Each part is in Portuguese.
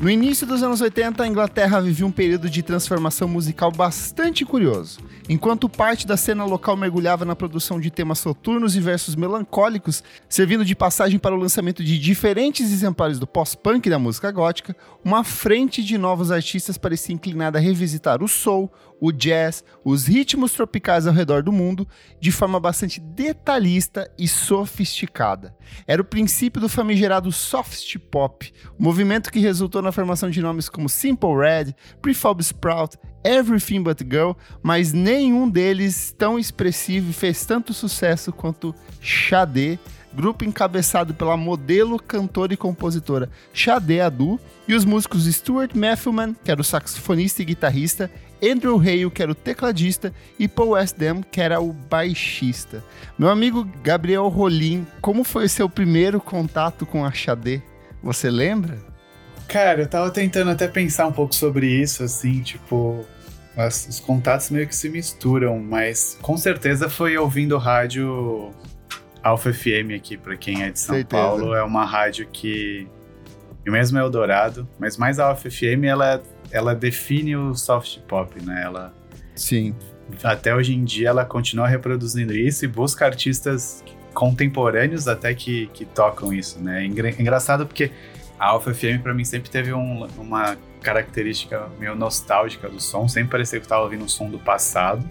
No início dos anos 80, a Inglaterra vivia um período de transformação musical bastante curioso. Enquanto parte da cena local mergulhava na produção de temas soturnos e versos melancólicos, servindo de passagem para o lançamento de diferentes exemplares do pós-punk da música gótica, uma frente de novos artistas parecia inclinada a revisitar o soul, o jazz, os ritmos tropicais ao redor do mundo de forma bastante detalhista e sofisticada. Era o princípio do famigerado soft pop, movimento que resultou na formação de nomes como Simple Red, Prefab Sprout, Everything But Girl, mas nenhum deles tão expressivo e fez tanto sucesso quanto Xadê, grupo encabeçado pela modelo, cantora e compositora Xadê Adu, e os músicos Stuart Matthewman, que era o saxofonista e guitarrista, Andrew Hale, que era o tecladista, e Paul Westdam, que era o baixista. Meu amigo Gabriel Rolim, como foi o seu primeiro contato com a Xadê? Você lembra? Cara, eu tava tentando até pensar um pouco sobre isso, assim, tipo, as, os contatos meio que se misturam, mas com certeza foi ouvindo rádio Alfa FM aqui, para quem é de São certeza. Paulo. É uma rádio que, e mesmo é Eldorado, mas mais a Alfa FM, ela, ela define o soft pop, né? Ela. Sim. Até hoje em dia ela continua reproduzindo isso e busca artistas contemporâneos até que, que tocam isso, né? É engraçado porque a Alpha FM para mim sempre teve um, uma característica meio nostálgica do som, sempre parecia que eu tava ouvindo um som do passado.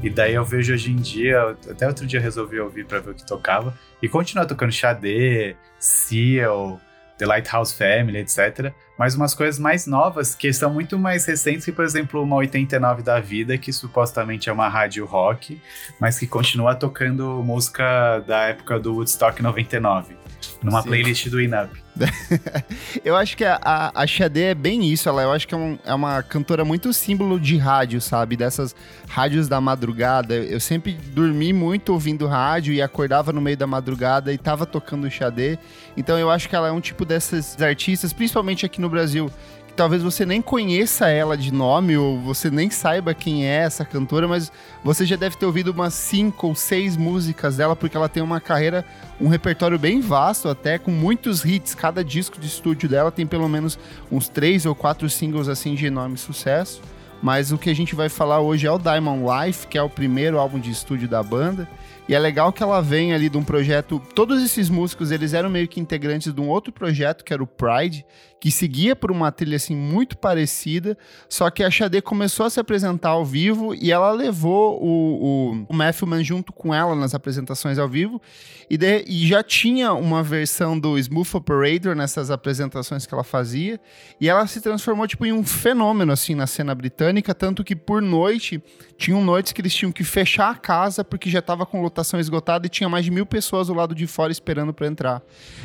E daí eu vejo hoje em dia, até outro dia resolvi ouvir para ver o que tocava, e continua tocando Xadê, Seal, The Lighthouse Family, etc. Mas umas coisas mais novas que são muito mais recentes que, por exemplo, uma 89 da vida, que supostamente é uma rádio rock, mas que continua tocando música da época do Woodstock 99, numa Sim. playlist do Inup. eu acho que a, a, Xadê é bem isso, ela eu acho que é, um, é, uma cantora muito símbolo de rádio, sabe? Dessas rádios da madrugada. Eu sempre dormi muito ouvindo rádio e acordava no meio da madrugada e tava tocando Xadê. Então eu acho que ela é um tipo desses artistas, principalmente aqui no Brasil, talvez você nem conheça ela de nome ou você nem saiba quem é essa cantora, mas você já deve ter ouvido umas cinco ou seis músicas dela, porque ela tem uma carreira, um repertório bem vasto até, com muitos hits. Cada disco de estúdio dela tem pelo menos uns três ou quatro singles assim de enorme sucesso. Mas o que a gente vai falar hoje é o Diamond Life, que é o primeiro álbum de estúdio da banda. E é legal que ela vem ali de um projeto. Todos esses músicos, eles eram meio que integrantes de um outro projeto, que era o Pride, que seguia por uma trilha assim muito parecida. Só que a Xadê começou a se apresentar ao vivo e ela levou o, o, o Matthewman junto com ela nas apresentações ao vivo. E, de, e já tinha uma versão do Smooth Operator nessas apresentações que ela fazia. E ela se transformou tipo, em um fenômeno assim na cena britânica. Tanto que por noite, tinham noites que eles tinham que fechar a casa porque já estava com lotação lotação esgotada e tinha mais de mil pessoas do lado de fora esperando para entrar.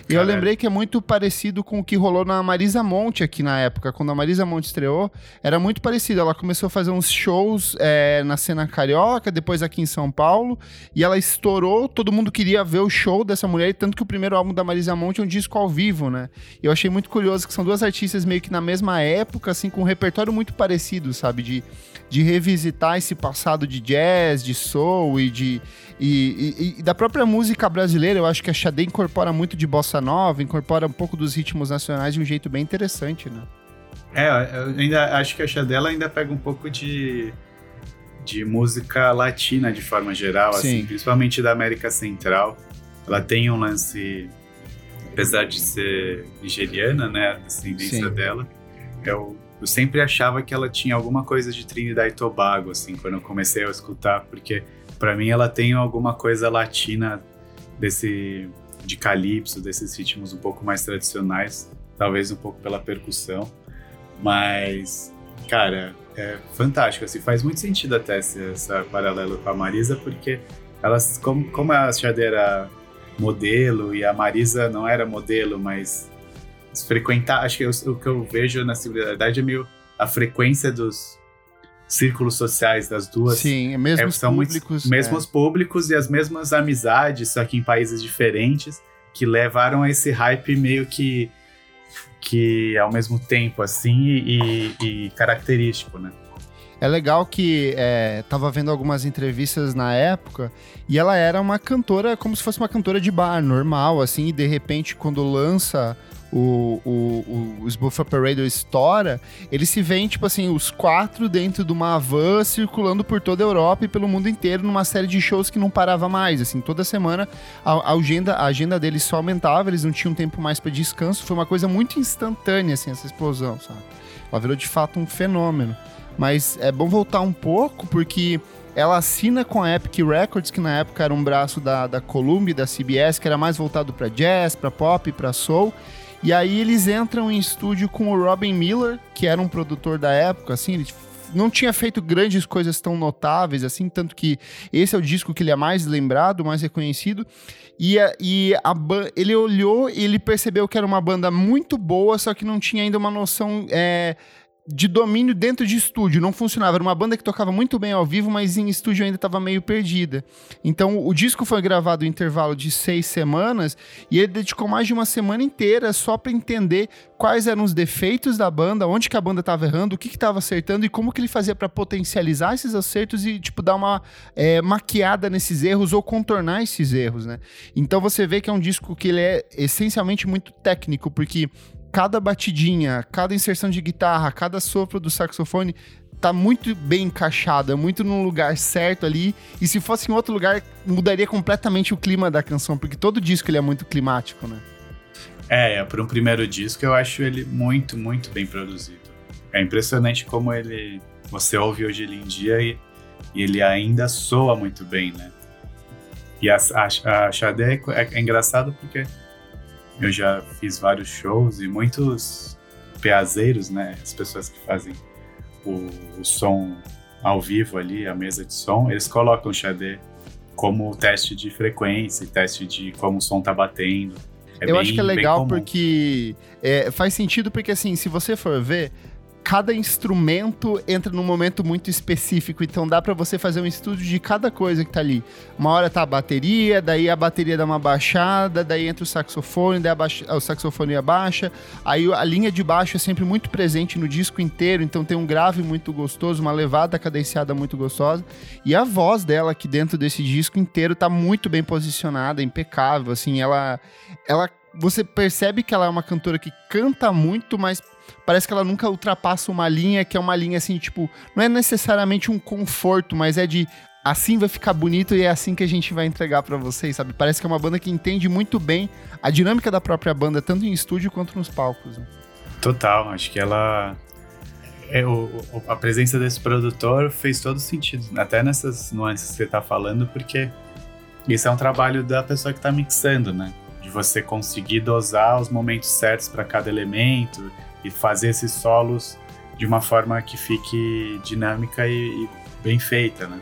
E eu lembrei que é muito parecido com o que rolou na Marisa Monte aqui na época. Quando a Marisa Monte estreou, era muito parecido. Ela começou a fazer uns shows é, na cena carioca, depois aqui em São Paulo, e ela estourou. Todo mundo queria ver o show dessa mulher, tanto que o primeiro álbum da Marisa Monte é um disco ao vivo, né? E eu achei muito curioso que são duas artistas meio que na mesma época, assim, com um repertório muito parecido, sabe? De, de revisitar esse passado de jazz, de soul e de e, e, e, da própria música brasileira, eu acho que a Xadê incorpora muito de bossa nova, incorpora um pouco dos ritmos nacionais de um jeito bem interessante, né? É, eu ainda acho que a Xadê ainda pega um pouco de, de música latina de forma geral, assim, principalmente da América Central. Ela tem um lance, apesar de ser nigeriana, né, a descendência Sim. dela, eu, eu sempre achava que ela tinha alguma coisa de Trinidad e Tobago, assim, quando eu comecei a escutar, porque para mim ela tem alguma coisa latina desse de calypso, desses ritmos um pouco mais tradicionais, talvez um pouco pela percussão, mas cara, é fantástico, assim, faz muito sentido até esse, paralelo com a Marisa, porque elas, como, como a Xade era modelo e a Marisa não era modelo, mas frequentar, acho que eu, o que eu vejo na similaridade é meio a frequência dos círculos sociais das duas. Sim, é mesmos é, são públicos. mesmos é. públicos e as mesmas amizades, só que em países diferentes, que levaram a esse hype meio que que ao mesmo tempo assim e, e característico, né? É legal que é, tava vendo algumas entrevistas na época e ela era uma cantora como se fosse uma cantora de bar normal, assim, e de repente quando lança o, o, o Smooth Operator estoura, ele se vê, tipo assim, os quatro dentro de uma van circulando por toda a Europa e pelo mundo inteiro numa série de shows que não parava mais, assim, toda semana a, a agenda, a agenda deles só aumentava, eles não tinham tempo mais para descanso, foi uma coisa muito instantânea, assim, essa explosão, sabe? Ela virou de fato um fenômeno. Mas é bom voltar um pouco, porque ela assina com a Epic Records, que na época era um braço da, da Columbia, da CBS, que era mais voltado para jazz, para pop, para soul. E aí eles entram em estúdio com o Robin Miller, que era um produtor da época, assim, ele não tinha feito grandes coisas tão notáveis, assim, tanto que esse é o disco que ele é mais lembrado, mais reconhecido. E, a, e a, ele olhou e ele percebeu que era uma banda muito boa, só que não tinha ainda uma noção é, de domínio dentro de estúdio, não funcionava. Era uma banda que tocava muito bem ao vivo, mas em estúdio ainda estava meio perdida. Então o disco foi gravado em intervalo de seis semanas e ele dedicou mais de uma semana inteira só para entender quais eram os defeitos da banda, onde que a banda estava errando, o que estava acertando e como que ele fazia para potencializar esses acertos e tipo dar uma é, maquiada nesses erros ou contornar esses erros, né? Então você vê que é um disco que ele é essencialmente muito técnico, porque cada batidinha, cada inserção de guitarra, cada sopro do saxofone tá muito bem encaixada, muito no lugar certo ali. E se fosse em outro lugar, mudaria completamente o clima da canção, porque todo disco ele é muito climático, né? É, para um primeiro disco eu acho ele muito, muito bem produzido. É impressionante como ele você ouve hoje em dia e, e ele ainda soa muito bem, né? E a, a, a Xadé é, é engraçado porque eu já fiz vários shows e muitos peazeiros, né? As pessoas que fazem o, o som ao vivo ali, a mesa de som, eles colocam o Xadê como teste de frequência, teste de como o som tá batendo. É eu bem, acho que é legal porque é, faz sentido porque assim, se você for ver, cada instrumento entra num momento muito específico, então dá para você fazer um estudo de cada coisa que tá ali. Uma hora tá a bateria, daí a bateria dá uma baixada, daí entra o saxofone, daí o saxofone abaixa, aí a linha de baixo é sempre muito presente no disco inteiro, então tem um grave muito gostoso, uma levada cadenciada muito gostosa, e a voz dela aqui dentro desse disco inteiro tá muito bem posicionada, impecável, assim, ela ela você percebe que ela é uma cantora que canta muito, mas parece que ela nunca ultrapassa uma linha que é uma linha assim, tipo, não é necessariamente um conforto, mas é de assim vai ficar bonito e é assim que a gente vai entregar para vocês, sabe? Parece que é uma banda que entende muito bem a dinâmica da própria banda, tanto em estúdio quanto nos palcos. Né? Total, acho que ela é, o, a presença desse produtor fez todo sentido, até nessas nuances que você tá falando, porque isso é um trabalho da pessoa que tá mixando, né? De você conseguir dosar os momentos certos para cada elemento e fazer esses solos de uma forma que fique dinâmica e, e bem feita, né?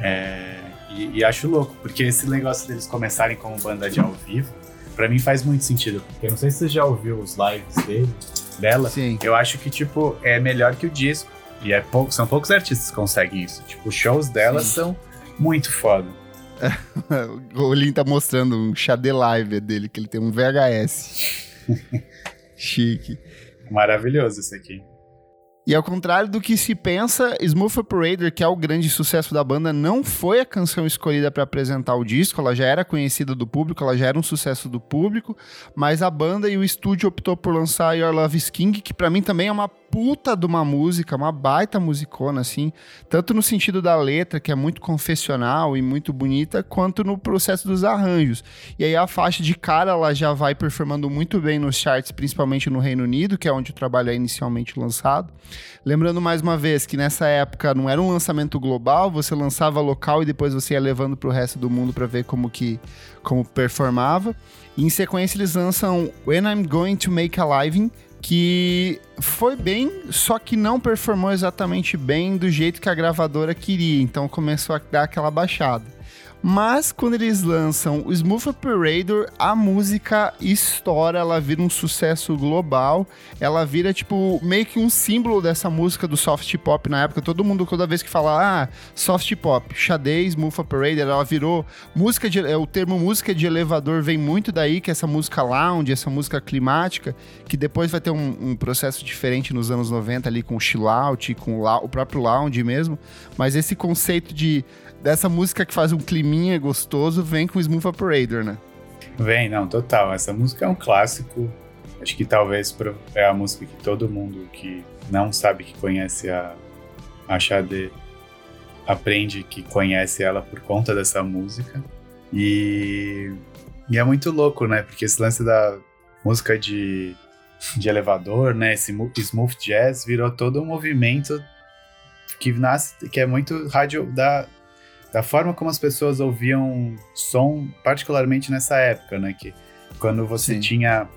É, e, e, acho louco, porque esse negócio deles começarem como banda de ao vivo, para mim faz muito sentido. Eu não sei se você já ouviu os lives dele, dela. Sim. Eu acho que, tipo, é melhor que o disco. E é pouco, são poucos artistas que conseguem isso. Tipo, os shows dela Sim. são muito foda. o Lin tá mostrando um Xade Live dele, que ele tem um VHS. Chique. Maravilhoso esse aqui. E ao contrário do que se pensa, Smooth Operator, que é o grande sucesso da banda, não foi a canção escolhida para apresentar o disco, ela já era conhecida do público, ela já era um sucesso do público, mas a banda e o estúdio optou por lançar Your Love is King, que para mim também é uma puta de uma música, uma baita musicona, assim, tanto no sentido da letra, que é muito confessional e muito bonita, quanto no processo dos arranjos. E aí a faixa de cara, ela já vai performando muito bem nos charts, principalmente no Reino Unido, que é onde o trabalho é inicialmente lançado. Lembrando mais uma vez que nessa época não era um lançamento global, você lançava local e depois você ia levando para o resto do mundo para ver como que como performava. E em sequência eles lançam When I'm Going to Make a Living, que foi bem, só que não performou exatamente bem do jeito que a gravadora queria, então começou a dar aquela baixada. Mas quando eles lançam o Smooth Operator, a música estoura, ela vira um sucesso global. Ela vira, tipo, meio que um símbolo dessa música do soft pop na época. Todo mundo, toda vez que fala, ah, soft pop, xadrez, Smooth Operator, ela virou música de. É, o termo música de elevador vem muito daí, que é essa música lounge, essa música climática, que depois vai ter um, um processo diferente nos anos 90 ali com o chill out, com o, o próprio lounge mesmo. Mas esse conceito de dessa música que faz um climinha gostoso vem com Smooth Operator, né? Vem, não, total. Essa música é um clássico. Acho que talvez é a música que todo mundo que não sabe que conhece a, a Xadê aprende que conhece ela por conta dessa música. E, e é muito louco, né? Porque esse lance da música de, de elevador, né? Esse smooth jazz virou todo um movimento que nasce, que é muito rádio da, da forma como as pessoas ouviam som, particularmente nessa época, né? Que quando você Sim. tinha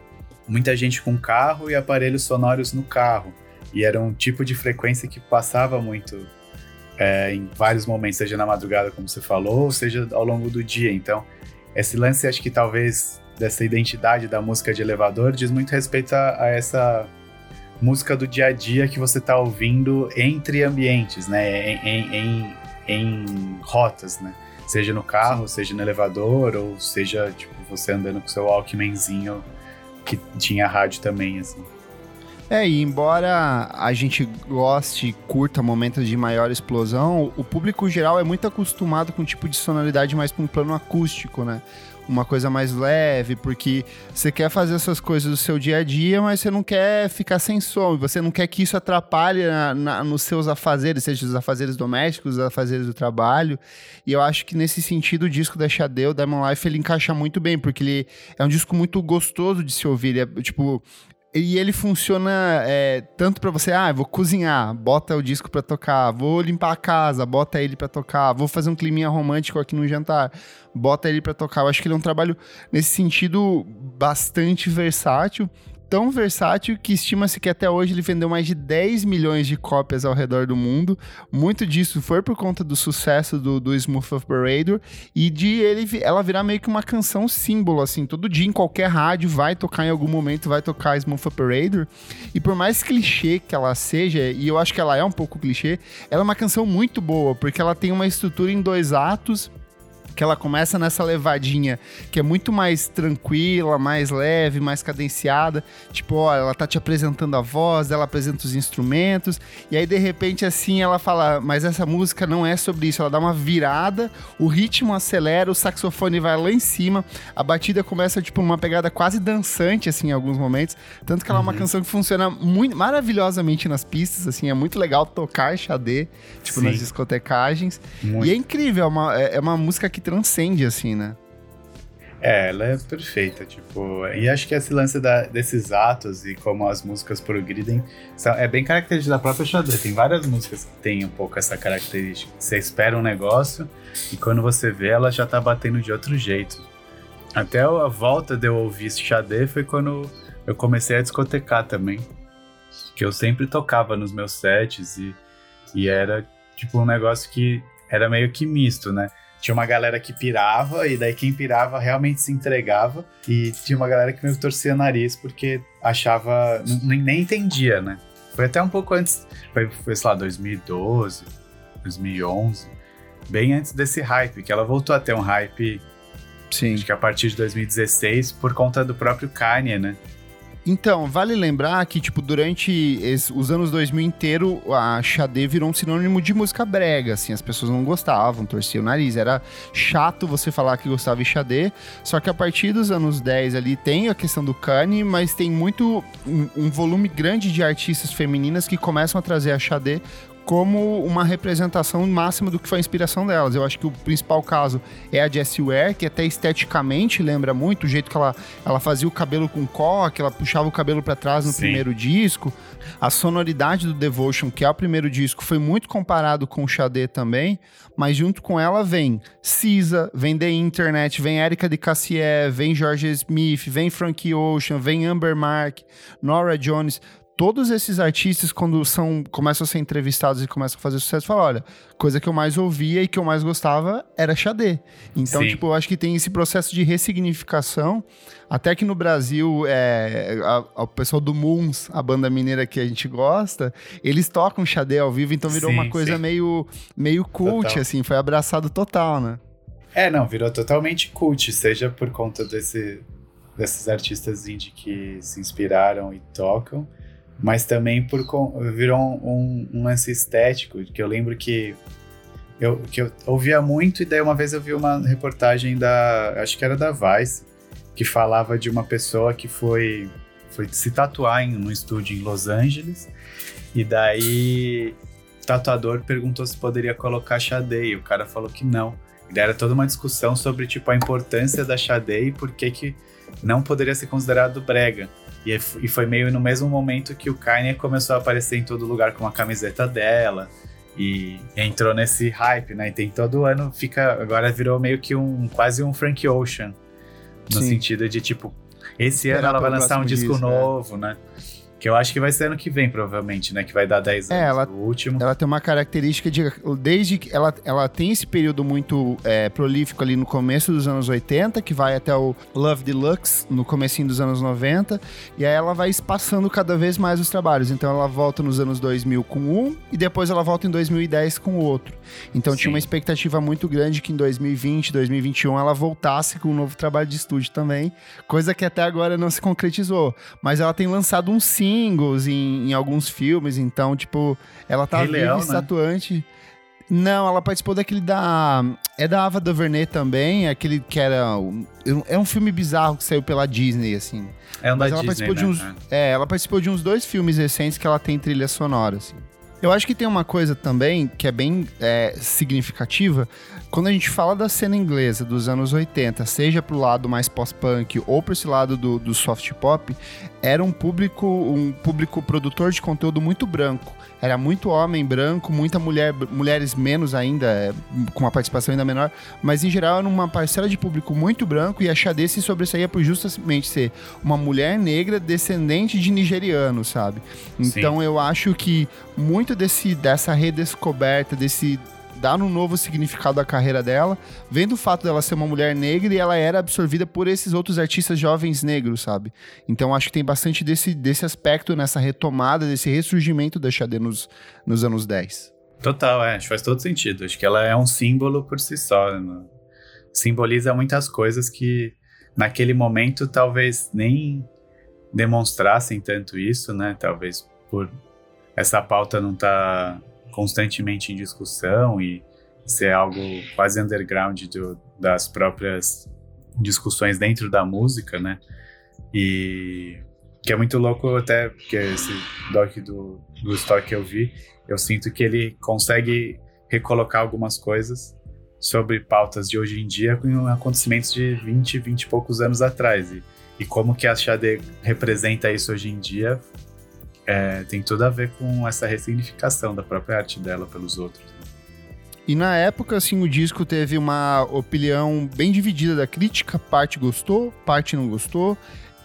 muita gente com carro e aparelhos sonoros no carro. E era um tipo de frequência que passava muito é, em vários momentos, seja na madrugada, como você falou, ou seja ao longo do dia. Então, esse lance, acho que talvez dessa identidade da música de elevador diz muito respeito a, a essa música do dia a dia que você está ouvindo entre ambientes, né? Em, em, em, em, rotas, né? Seja no carro, seja no elevador, ou seja, tipo, você andando com seu Walkmanzinho que tinha rádio também, assim. É, e embora a gente goste e curta momentos de maior explosão, o público geral é muito acostumado com um tipo de sonoridade mais para um plano acústico, né? Uma coisa mais leve, porque você quer fazer essas coisas do seu dia a dia, mas você não quer ficar sem som, você não quer que isso atrapalhe na, na, nos seus afazeres, seja os afazeres domésticos, os afazeres do trabalho. E eu acho que nesse sentido o disco da o Diamond Life, ele encaixa muito bem, porque ele é um disco muito gostoso de se ouvir. Ele é, tipo, e ele funciona é, tanto para você, ah, vou cozinhar, bota o disco para tocar, vou limpar a casa, bota ele para tocar, vou fazer um climinha romântico aqui no jantar, bota ele para tocar. Eu acho que ele é um trabalho nesse sentido bastante versátil tão versátil que estima-se que até hoje ele vendeu mais de 10 milhões de cópias ao redor do mundo. Muito disso foi por conta do sucesso do, do Smooth Operator e de ele, ela virar meio que uma canção símbolo, assim. Todo dia em qualquer rádio vai tocar em algum momento, vai tocar Smooth Operator. E por mais clichê que ela seja, e eu acho que ela é um pouco clichê, ela é uma canção muito boa, porque ela tem uma estrutura em dois atos que ela começa nessa levadinha que é muito mais tranquila, mais leve, mais cadenciada. Tipo, ó, ela tá te apresentando a voz, ela apresenta os instrumentos, e aí de repente assim ela fala: Mas essa música não é sobre isso. Ela dá uma virada, o ritmo acelera, o saxofone vai lá em cima, a batida começa tipo uma pegada quase dançante, assim, em alguns momentos. Tanto que ela uhum. é uma uhum. canção que funciona muito maravilhosamente nas pistas, assim, é muito legal tocar Xadê, tipo, Sim. nas discotecagens. Muito. E é incrível, é uma, é, é uma música que transcende, assim, né? É, ela é perfeita, tipo, e acho que esse lance da, desses atos e como as músicas progridem são, é bem característico da própria Xadê. Tem várias músicas que tem um pouco essa característica. Você espera um negócio e quando você vê, ela já tá batendo de outro jeito. Até a volta de eu ouvir Xadê foi quando eu comecei a discotecar também. Que eu sempre tocava nos meus sets e, e era tipo um negócio que era meio que misto, né? Tinha uma galera que pirava, e daí quem pirava realmente se entregava, e tinha uma galera que meio torcia nariz porque achava. nem entendia, né? Foi até um pouco antes, foi, foi sei lá, 2012, 2011, bem antes desse hype, que ela voltou a ter um hype. Sim. Acho que a partir de 2016, por conta do próprio Kanye, né? Então, vale lembrar que, tipo, durante os anos 2000 inteiro, a Xadê virou um sinônimo de música brega, assim, as pessoas não gostavam, torciam o nariz, era chato você falar que gostava de Xadê, só que a partir dos anos 10 ali tem a questão do Kanye, mas tem muito, um, um volume grande de artistas femininas que começam a trazer a Xadê como uma representação máxima do que foi a inspiração delas. Eu acho que o principal caso é a Jessie Ware, que até esteticamente lembra muito o jeito que ela, ela fazia o cabelo com coque, ela puxava o cabelo para trás no Sim. primeiro disco. A sonoridade do Devotion, que é o primeiro disco, foi muito comparado com o Xadê também, mas junto com ela vem Cisa, vem The Internet, vem Erika de Cassier, vem George Smith, vem Frankie Ocean, vem Amber Mark, Nora Jones todos esses artistas, quando são, começam a ser entrevistados e começam a fazer sucesso, falam: olha, coisa que eu mais ouvia e que eu mais gostava era Xadê. Então, Sim. tipo, eu acho que tem esse processo de ressignificação. Até que no Brasil, é, a, a, o pessoal do Moons, a banda mineira que a gente gosta, eles tocam Xadê ao vivo, então virou sim, uma coisa meio, meio cult, total. assim, foi abraçado total, né? É, não, virou totalmente cult, seja por conta desse, desses artistas indie que se inspiraram e tocam, mas também por virou um, um, lance estético, que eu lembro que eu, que eu ouvia muito, e daí uma vez eu vi uma reportagem da, acho que era da Vice, que falava de uma pessoa que foi foi se tatuar em um estúdio em Los Angeles. E daí o tatuador perguntou se poderia colocar Xadê e o cara falou que não. Era toda uma discussão sobre tipo a importância da Xadê e por que que não poderia ser considerado brega. E, e foi meio no mesmo momento que o Kanye começou a aparecer em todo lugar com a camiseta dela. E entrou nesse hype, né? E tem todo ano, fica. Agora virou meio que um quase um Frank Ocean. No Sim. sentido de, tipo, esse ano ela vai lançar um disco disco, né? novo, né? né? Que eu acho que vai ser ano que vem, provavelmente, né? Que vai dar 10 é, anos. É, ela, o último. Ela tem uma característica de. Desde que. Ela, ela tem esse período muito é, prolífico ali no começo dos anos 80, que vai até o Love Deluxe, no comecinho dos anos 90. E aí ela vai espaçando cada vez mais os trabalhos. Então ela volta nos anos 2000 com um, e depois ela volta em 2010 com o outro. Então Sim. tinha uma expectativa muito grande que em 2020, 2021 ela voltasse com um novo trabalho de estúdio também. Coisa que até agora não se concretizou. Mas ela tem lançado um sim singles em, em alguns filmes, então, tipo, ela tá viva Leão, e né? Não, ela participou daquele da. É da Ava DuVernay também, aquele que era. É um filme bizarro que saiu pela Disney, assim. É um Mas da ela Disney, participou né? de uns. É. é, ela participou de uns dois filmes recentes que ela tem trilha sonora, assim. Eu acho que tem uma coisa também que é bem é, significativa. Quando a gente fala da cena inglesa dos anos 80, seja pro lado mais pós-punk ou para esse lado do, do soft pop, era um público, um público produtor de conteúdo muito branco. Era muito homem branco, muita mulher, mulheres menos ainda, é, com uma participação ainda menor, mas em geral era uma parcela de público muito branco e a Xadê se sobressaía por justamente ser uma mulher negra descendente de nigeriano, sabe? Então Sim. eu acho que muito desse, dessa redescoberta, desse dar um novo significado à carreira dela, vendo o fato dela ser uma mulher negra e ela era absorvida por esses outros artistas jovens negros, sabe? Então acho que tem bastante desse, desse aspecto nessa retomada, desse ressurgimento da Xadê nos, nos anos 10. Total, é, acho que faz todo sentido. Acho que ela é um símbolo por si só. Né? Simboliza muitas coisas que naquele momento talvez nem demonstrassem tanto isso, né? Talvez por essa pauta não tá constantemente em discussão e ser algo quase underground do, das próprias discussões dentro da música, né? E que é muito louco até porque esse doc do, do Stock que eu vi, eu sinto que ele consegue recolocar algumas coisas sobre pautas de hoje em dia com acontecimentos de 20, 20 e poucos anos atrás. E, e como que a Xade representa isso hoje em dia é, tem tudo a ver com essa ressignificação da própria arte dela pelos outros. Né? E na época, assim, o disco teve uma opinião bem dividida da crítica, parte gostou, parte não gostou.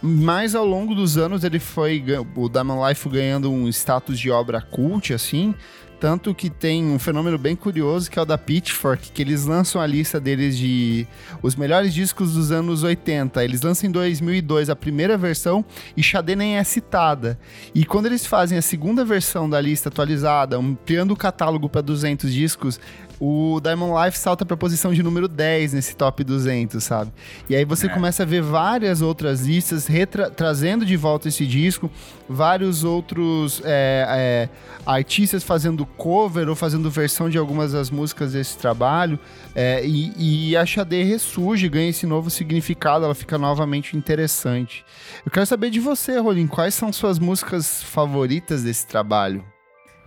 Mas ao longo dos anos ele foi, o Diamond Life ganhando um status de obra cult, assim, tanto que tem um fenômeno bem curioso que é o da Pitchfork, que eles lançam a lista deles de os melhores discos dos anos 80. Eles lançam em 2002 a primeira versão e Xadê nem é citada. E quando eles fazem a segunda versão da lista atualizada, ampliando o catálogo para 200 discos, o Diamond Life salta para a posição de número 10 nesse top 200, sabe? E aí você é. começa a ver várias outras listas trazendo de volta esse disco, vários outros é, é, artistas fazendo cover ou fazendo versão de algumas das músicas desse trabalho. É, e, e a Xadê ressurge, ganha esse novo significado, ela fica novamente interessante. Eu quero saber de você, Rolim, quais são suas músicas favoritas desse trabalho?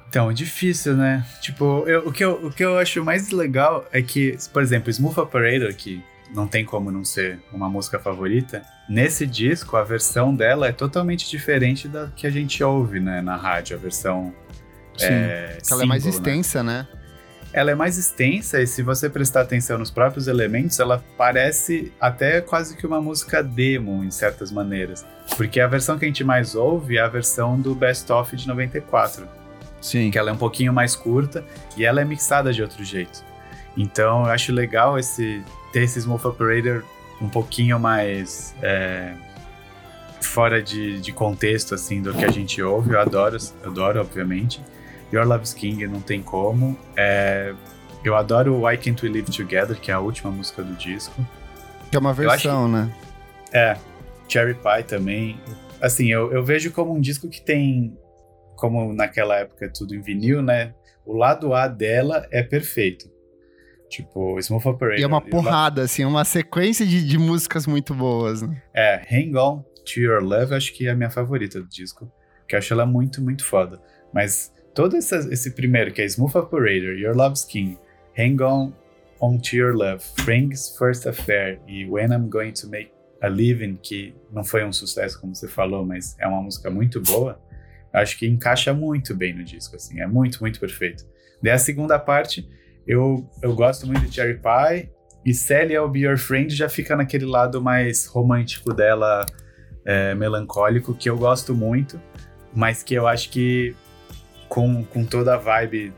Então, difícil, né? Tipo, eu, o, que eu, o que eu acho mais legal é que, por exemplo, Smooth Operator, que não tem como não ser uma música favorita, nesse disco a versão dela é totalmente diferente da que a gente ouve, né, na rádio, a versão Sim, é, ela é mais né? extensa, né? né? Ela é mais extensa e se você prestar atenção nos próprios elementos, ela parece até quase que uma música demo em certas maneiras, porque a versão que a gente mais ouve é a versão do Best Of de 94 Sim. Que ela é um pouquinho mais curta e ela é mixada de outro jeito. Então eu acho legal esse ter esse Smooth Operator um pouquinho mais é, fora de, de contexto assim do que a gente ouve. Eu adoro, adoro obviamente. Your Love's King não tem como. É, eu adoro Why Can't We Live Together, que é a última música do disco. Que é uma versão, que, né? É. Cherry Pie também. Assim, eu, eu vejo como um disco que tem como naquela época é tudo em vinil, né? O lado A dela é perfeito. Tipo, Smooth Operator. E é uma porrada, assim, uma sequência de, de músicas muito boas, né? É, Hang On, To Your Love acho que é a minha favorita do disco, que eu acho ela muito, muito foda. Mas todo essa, esse primeiro, que é Smooth Operator, Your Love's King, Hang On On To Your Love, Frank's First Affair e When I'm Going To Make a Living, que não foi um sucesso como você falou, mas é uma música muito boa, acho que encaixa muito bem no disco, assim, é muito, muito perfeito. Daí a segunda parte, eu, eu gosto muito de Cherry Pie, e Sally I'll Be Your Friend já fica naquele lado mais romântico dela, é, melancólico, que eu gosto muito, mas que eu acho que com, com toda a vibe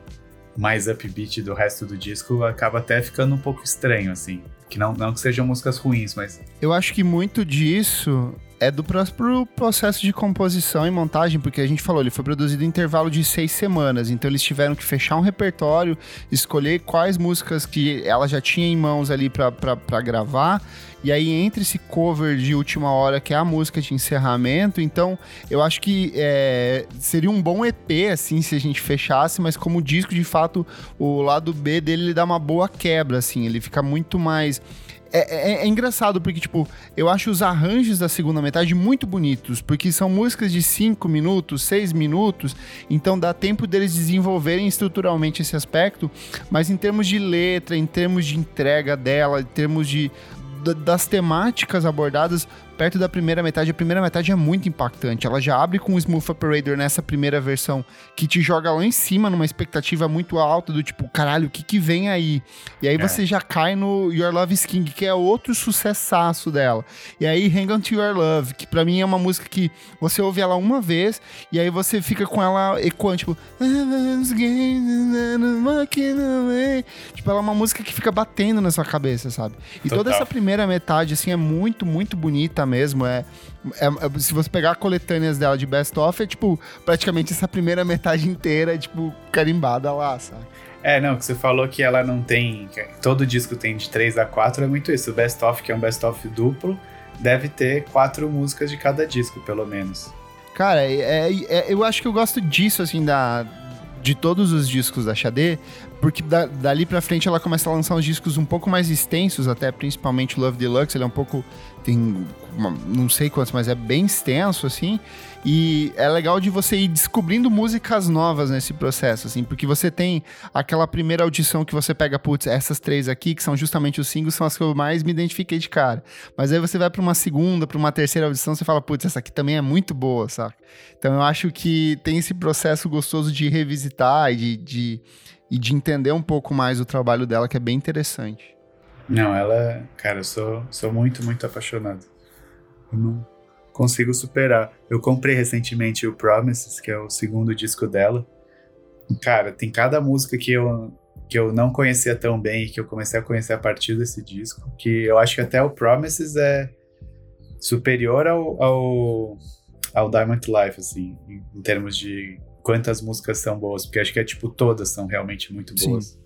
mais upbeat do resto do disco, acaba até ficando um pouco estranho, assim. Que não, não que sejam músicas ruins, mas. Eu acho que muito disso é do próprio processo de composição e montagem, porque a gente falou, ele foi produzido em intervalo de seis semanas, então eles tiveram que fechar um repertório, escolher quais músicas que ela já tinha em mãos ali para gravar, e aí entre esse cover de última hora, que é a música de encerramento, então eu acho que é, seria um bom EP, assim, se a gente fechasse, mas como disco, de fato, o lado B dele ele dá uma boa quebra, assim, ele fica muito mais é, é, é, engraçado porque, tipo, eu acho os arranjos da segunda metade muito bonitos, porque são músicas de 5 minutos, 6 minutos, então dá tempo deles desenvolverem estruturalmente esse aspecto, mas em termos de letra, em termos de entrega dela, em termos de das temáticas abordadas, perto da primeira metade, a primeira metade é muito impactante. Ela já abre com o Smooth Operator nessa primeira versão, que te joga lá em cima numa expectativa muito alta, do tipo, caralho, o que que vem aí? E aí é. você já cai no Your Love is King, que é outro sucessaço dela. E aí Hang On To Your Love, que pra mim é uma música que você ouve ela uma vez, e aí você fica com ela ecoando, tipo... Tipo, ela é uma música que fica batendo na sua cabeça, sabe? E Total. toda essa primeira metade, assim, é muito, muito bonita mesmo. É, é, é, se você pegar coletâneas dela de Best Of, é tipo, praticamente essa primeira metade inteira, tipo, carimbada lá, sabe? É, não, que você falou que ela não tem. Todo disco tem de 3 a 4, é muito isso. O Best Of, que é um Best Of duplo, deve ter quatro músicas de cada disco, pelo menos. Cara, é, é, eu acho que eu gosto disso, assim, da, de todos os discos da Xadê, porque da, dali pra frente ela começa a lançar uns discos um pouco mais extensos, até principalmente Love Deluxe, ele é um pouco. tem uma, não sei quantos, mas é bem extenso, assim. E é legal de você ir descobrindo músicas novas nesse processo, assim, porque você tem aquela primeira audição que você pega, putz, essas três aqui, que são justamente os singles, são as que eu mais me identifiquei de cara. Mas aí você vai para uma segunda, para uma terceira audição, você fala, putz, essa aqui também é muito boa, saca? Então eu acho que tem esse processo gostoso de revisitar e de, de, e de entender um pouco mais o trabalho dela, que é bem interessante. Não, ela, cara, eu sou, sou muito, muito apaixonado. Eu não consigo superar. Eu comprei recentemente o Promises, que é o segundo disco dela. Cara, tem cada música que eu, que eu não conhecia tão bem e que eu comecei a conhecer a partir desse disco, que eu acho que até o Promises é superior ao, ao, ao Diamond Life, assim, em, em termos de quantas músicas são boas, porque acho que é tipo todas são realmente muito boas. Sim.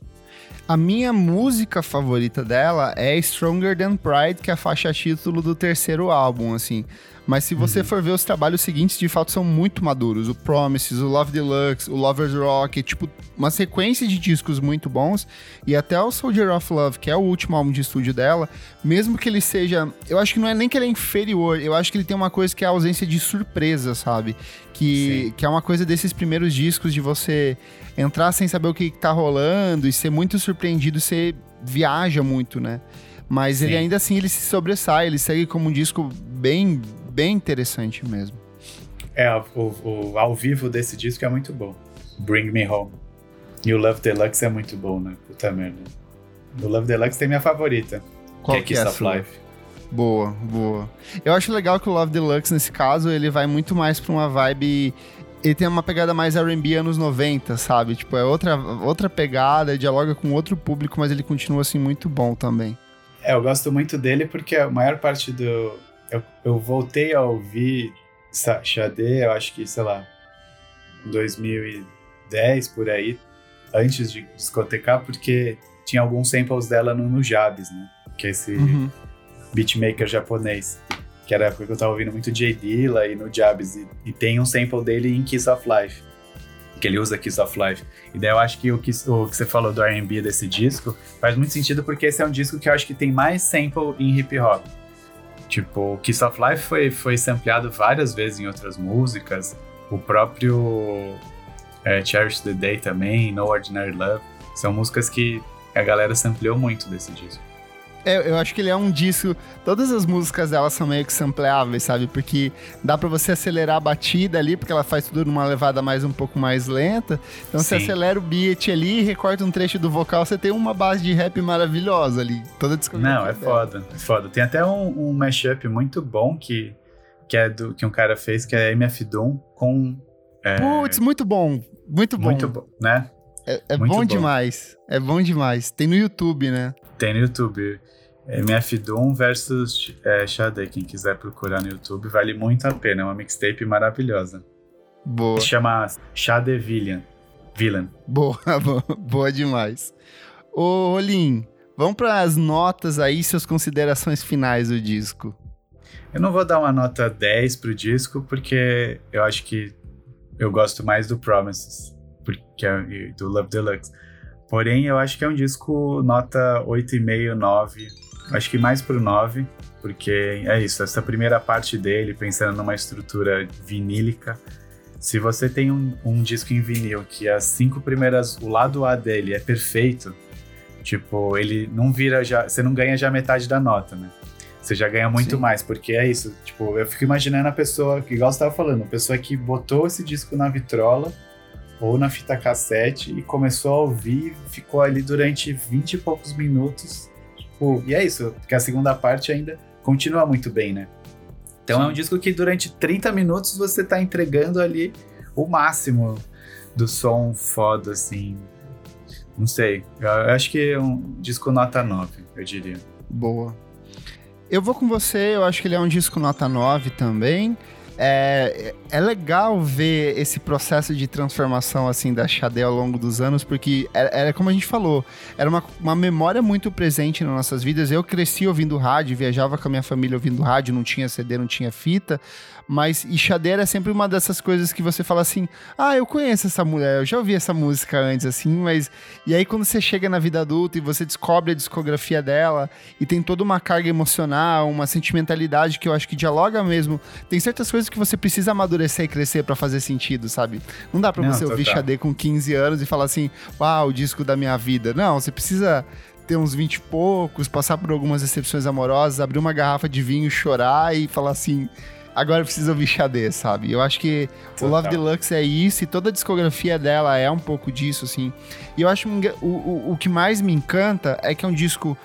A minha música favorita dela é Stronger Than Pride, que é a faixa título do terceiro álbum, assim. Mas se você uhum. for ver os trabalhos seguintes, de fato são muito maduros. O Promises, o Love Deluxe, o Lover's Rock, tipo, uma sequência de discos muito bons. E até o Soldier of Love, que é o último álbum de estúdio dela, mesmo que ele seja. Eu acho que não é nem que ele é inferior, eu acho que ele tem uma coisa que é a ausência de surpresa, sabe? Que, que é uma coisa desses primeiros discos de você entrar sem saber o que, que tá rolando e ser muito surpreendido, você viaja muito, né? Mas Sim. ele ainda assim ele se sobressai, ele segue como um disco bem bem interessante mesmo. É, o, o, ao vivo desse disco é muito bom. Bring Me Home. E o Love Deluxe é muito bom, né? Puta merda. O Love Deluxe tem minha favorita. Qual que é, que é Life. Boa, boa. Eu acho legal que o Love Deluxe, nesse caso, ele vai muito mais pra uma vibe ele tem uma pegada mais R&B anos 90, sabe? Tipo, é outra, outra pegada, dialoga com outro público, mas ele continua, assim, muito bom também. É, eu gosto muito dele porque a maior parte do, eu, eu voltei a ouvir Xadê, eu acho que, sei lá, 2010 por aí, antes de discotecar, porque tinha alguns samples dela no, no Jabs, né? Que é esse uhum. beatmaker japonês. Que era a época que eu tava ouvindo muito J Dilla e no Jabs. E, e, tem um sample dele em Kiss of Life. Que ele usa Kiss of Life. E daí eu acho que o que, o que você falou do RB desse disco faz muito sentido, porque esse é um disco que eu acho que tem mais sample em hip hop. Tipo, Kiss of Life foi, foi sampleado várias vezes em outras músicas. O próprio é, Cherish the Day também, No Ordinary Love. São músicas que a galera sampleou muito desse disco. É, eu acho que ele é um disco. Todas as músicas dela são meio que sampleáveis, sabe? Porque dá para você acelerar a batida ali, porque ela faz tudo numa levada mais um pouco mais lenta. Então Sim. você acelera o beat ali, recorta um trecho do vocal, você tem uma base de rap maravilhosa ali. Toda Não, é dela. foda, é foda. Tem até um, um mashup muito bom que, que é do que um cara fez, que é MF Doom com. É... Putz, muito bom. Muito bom. Muito bom, né? É, é bom, bom, demais. É bom demais. Tem no YouTube, né? Tem no YouTube. MF Doom versus é. Quem quiser procurar no YouTube, vale muito a pena. É uma mixtape maravilhosa. Boa. Se chama Shade Villain. Villain. Boa, boa, boa demais. Ô, Olim, vamos para as notas aí, suas considerações finais do disco. Eu não vou dar uma nota 10 pro disco, porque eu acho que eu gosto mais do Promises, porque é do Love Deluxe. Porém, eu acho que é um disco nota 8,5, 9. Acho que mais pro 9, porque é isso, essa primeira parte dele, pensando numa estrutura vinílica. Se você tem um, um disco em vinil que as cinco primeiras, o lado A dele é perfeito, tipo, ele não vira já, você não ganha já metade da nota, né? Você já ganha muito Sim. mais, porque é isso. Tipo, eu fico imaginando a pessoa, que igual você tava falando, a pessoa que botou esse disco na vitrola ou na fita cassete e começou a ouvir, ficou ali durante 20 e poucos minutos. Tipo, e é isso, porque a segunda parte ainda continua muito bem, né? Então Sim. é um disco que durante 30 minutos você tá entregando ali o máximo do som foda, assim. Não sei. Eu acho que é um disco nota 9, eu diria. Boa. Eu vou com você, eu acho que ele é um disco nota 9 também. É, é legal ver esse processo de transformação assim da Xadé ao longo dos anos, porque era, era como a gente falou, era uma, uma memória muito presente nas nossas vidas. Eu cresci ouvindo rádio, viajava com a minha família ouvindo rádio, não tinha CD, não tinha fita, mas Ixadeira é sempre uma dessas coisas que você fala assim: ah, eu conheço essa mulher, eu já ouvi essa música antes, assim, mas. E aí quando você chega na vida adulta e você descobre a discografia dela e tem toda uma carga emocional, uma sentimentalidade que eu acho que dialoga mesmo. Tem certas coisas que você precisa amadurecer e crescer para fazer sentido, sabe? Não dá pra Não, você ouvir Xadê com 15 anos e falar assim: uau, o disco da minha vida. Não, você precisa ter uns 20 e poucos, passar por algumas decepções amorosas, abrir uma garrafa de vinho, chorar e falar assim: agora precisa ouvir Xadê, sabe? Eu acho que Total. o Love Deluxe é isso e toda a discografia dela é um pouco disso, assim. E eu acho o, o, o que mais me encanta é que é um disco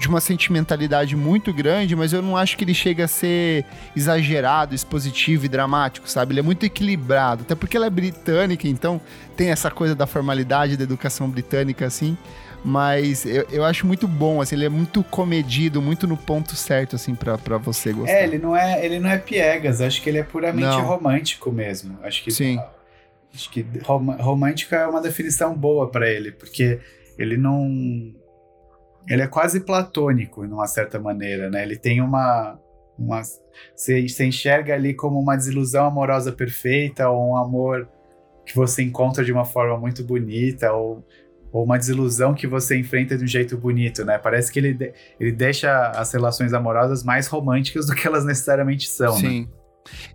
de uma sentimentalidade muito grande, mas eu não acho que ele chega a ser exagerado, expositivo e dramático, sabe? Ele é muito equilibrado, até porque ela é britânica, então tem essa coisa da formalidade da educação britânica, assim. Mas eu, eu acho muito bom, assim, ele é muito comedido, muito no ponto certo, assim, pra, pra você gostar. É, ele não é, ele não é piegas, acho que ele é puramente não. romântico mesmo. Acho que. Sim. Acho que rom romântico é uma definição boa para ele, porque ele não. Ele é quase platônico, de uma certa maneira, né? Ele tem uma. uma você, você enxerga ali como uma desilusão amorosa perfeita, ou um amor que você encontra de uma forma muito bonita, ou ou uma desilusão que você enfrenta de um jeito bonito, né? Parece que ele, ele deixa as relações amorosas mais românticas do que elas necessariamente são, né? Sim. Né?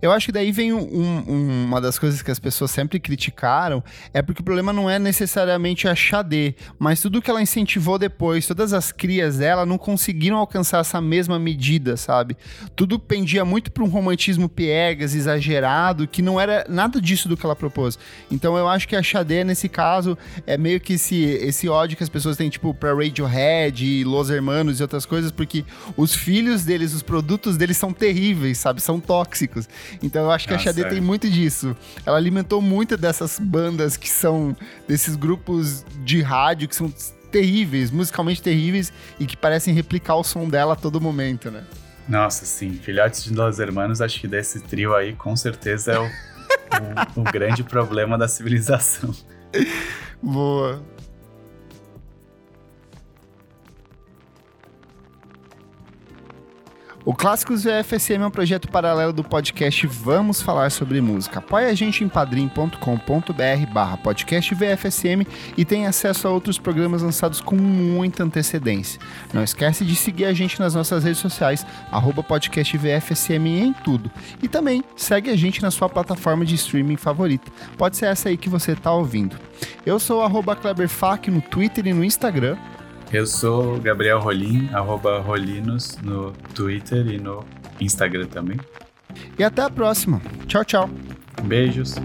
Eu acho que daí vem um, um, uma das coisas que as pessoas sempre criticaram, é porque o problema não é necessariamente a Xadê, mas tudo que ela incentivou depois, todas as crias dela não conseguiram alcançar essa mesma medida, sabe? Tudo pendia muito para um romantismo piegas, exagerado, que não era nada disso do que ela propôs. Então eu acho que a Xadê, nesse caso, é meio que esse, esse ódio que as pessoas têm, tipo, pra Radiohead, Los Hermanos e outras coisas, porque os filhos deles, os produtos deles são terríveis, sabe? São tóxicos. Então eu acho que a Xadê tem muito disso. Ela alimentou muito dessas bandas que são desses grupos de rádio que são terríveis, musicalmente terríveis e que parecem replicar o som dela a todo momento, né? Nossa, sim. Filhotes de Los Hermanos, acho que desse trio aí, com certeza é o, o, o grande problema da civilização. Boa. O Clássicos VFSM é um projeto paralelo do podcast Vamos Falar Sobre Música. Apoie a gente em padrim.com.br barra podcast VFSM e tem acesso a outros programas lançados com muita antecedência. Não esquece de seguir a gente nas nossas redes sociais, arroba podcast VFSM em tudo. E também segue a gente na sua plataforma de streaming favorita. Pode ser essa aí que você está ouvindo. Eu sou arroba KleberFac no Twitter e no Instagram. Eu sou Gabriel Rolim, arroba Rolinos no Twitter e no Instagram também. E até a próxima. Tchau, tchau. Beijos.